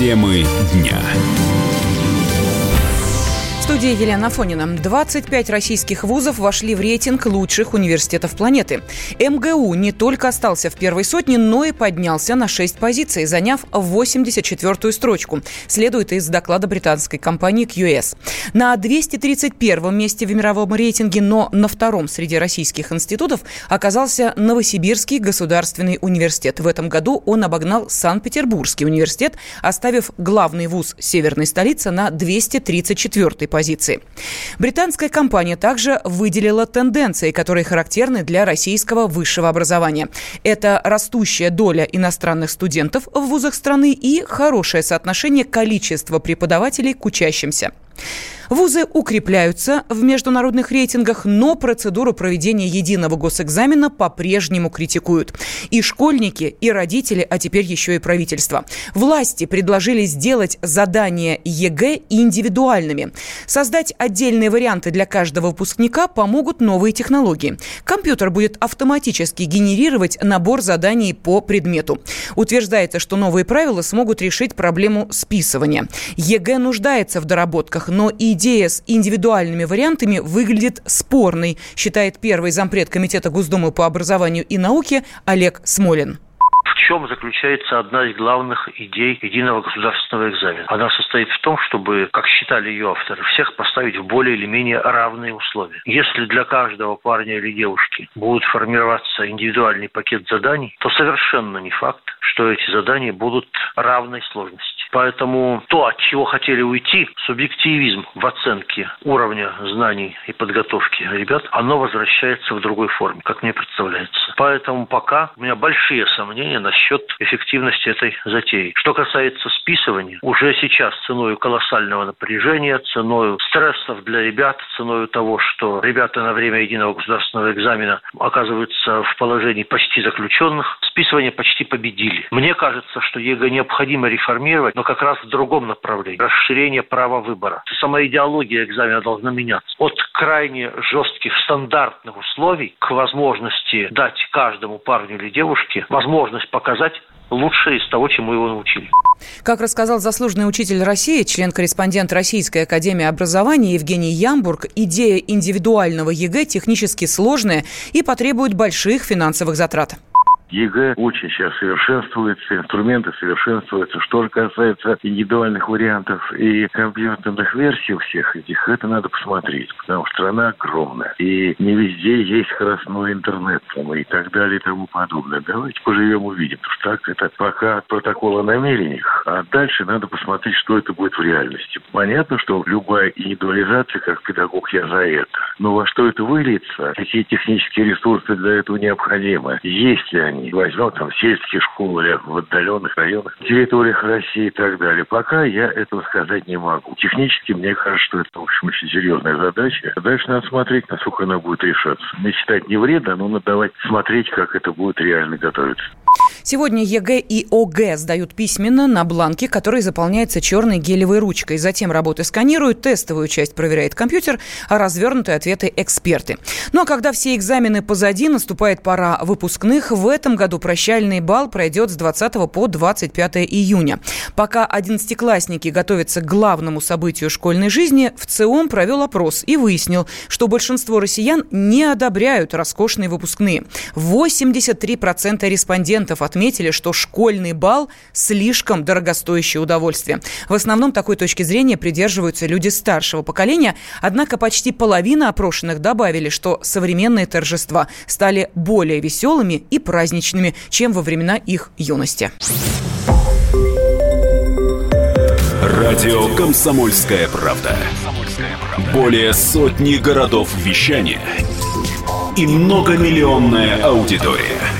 Темы дня студии Елена Фонина. 25 российских вузов вошли в рейтинг лучших университетов планеты. МГУ не только остался в первой сотне, но и поднялся на 6 позиций, заняв 84-ю строчку. Следует из доклада британской компании QS. На 231 месте в мировом рейтинге, но на втором среди российских институтов оказался Новосибирский государственный университет. В этом году он обогнал Санкт-Петербургский университет, оставив главный вуз северной столицы на 234 позиции позиции. Британская компания также выделила тенденции, которые характерны для российского высшего образования. Это растущая доля иностранных студентов в вузах страны и хорошее соотношение количества преподавателей к учащимся. Вузы укрепляются в международных рейтингах, но процедуру проведения единого госэкзамена по-прежнему критикуют. И школьники, и родители, а теперь еще и правительство. Власти предложили сделать задания ЕГЭ индивидуальными. Создать отдельные варианты для каждого выпускника помогут новые технологии. Компьютер будет автоматически генерировать набор заданий по предмету. Утверждается, что новые правила смогут решить проблему списывания. ЕГЭ нуждается в доработках, но и идея с индивидуальными вариантами выглядит спорной, считает первый зампред Комитета Госдумы по образованию и науке Олег Смолин чем заключается одна из главных идей единого государственного экзамена. Она состоит в том, чтобы, как считали ее авторы, всех поставить в более или менее равные условия. Если для каждого парня или девушки будет формироваться индивидуальный пакет заданий, то совершенно не факт, что эти задания будут равной сложности. Поэтому то, от чего хотели уйти, субъективизм в оценке уровня знаний и подготовки ребят, оно возвращается в другой форме, как мне представляется. Поэтому пока у меня большие сомнения насчет эффективности этой затеи. Что касается списывания, уже сейчас ценой колоссального напряжения, ценой стрессов для ребят, ценой того, что ребята на время единого государственного экзамена оказываются в положении почти заключенных, списывание почти победили. Мне кажется, что ЕГЭ необходимо реформировать, но как раз в другом направлении. Расширение права выбора. Сама идеология экзамена должна меняться. От крайне жестких стандартных условий к возможности дать каждому парню или девушке возможность показать лучшее из того, чему его научили. Как рассказал заслуженный учитель России, член-корреспондент Российской академии образования Евгений Ямбург, идея индивидуального ЕГЭ технически сложная и требует больших финансовых затрат. ЕГЭ очень сейчас совершенствуется, инструменты совершенствуются. Что же касается индивидуальных вариантов и компьютерных версий всех этих, это надо посмотреть, потому что страна огромная. И не везде есть скоростной интернет там, и так далее и тому подобное. Давайте поживем, увидим. Потому что так это пока протокол о намерениях, а дальше надо посмотреть, что это будет в реальности. Понятно, что любая индивидуализация, как педагог, я за это. Но во что это выльется, какие технические ресурсы для этого необходимы, есть ли они, возьмем там сельские школы в отдаленных районах, территориях России и так далее. Пока я этого сказать не могу. Технически мне кажется, что это, в общем, очень серьезная задача. Дальше надо смотреть, насколько она будет решаться. Мечтать не вредно, но надо давать смотреть, как это будет реально готовиться. Сегодня ЕГЭ и ОГЭ сдают письменно на бланке, который заполняется черной гелевой ручкой. Затем работы сканируют, тестовую часть проверяет компьютер, а развернутые ответы – эксперты. Ну а когда все экзамены позади, наступает пора выпускных. В этом году прощальный бал пройдет с 20 по 25 июня. Пока одиннадцатиклассники готовятся к главному событию школьной жизни, в ЦИОМ провел опрос и выяснил, что большинство россиян не одобряют роскошные выпускные. 83% респондентов отметили, что школьный бал – слишком дорогостоящее удовольствие. В основном такой точки зрения придерживаются люди старшего поколения, однако почти половина опрошенных добавили, что современные торжества стали более веселыми и праздничными, чем во времена их юности. Радио «Комсомольская правда». Более сотни городов вещания и многомиллионная аудитория –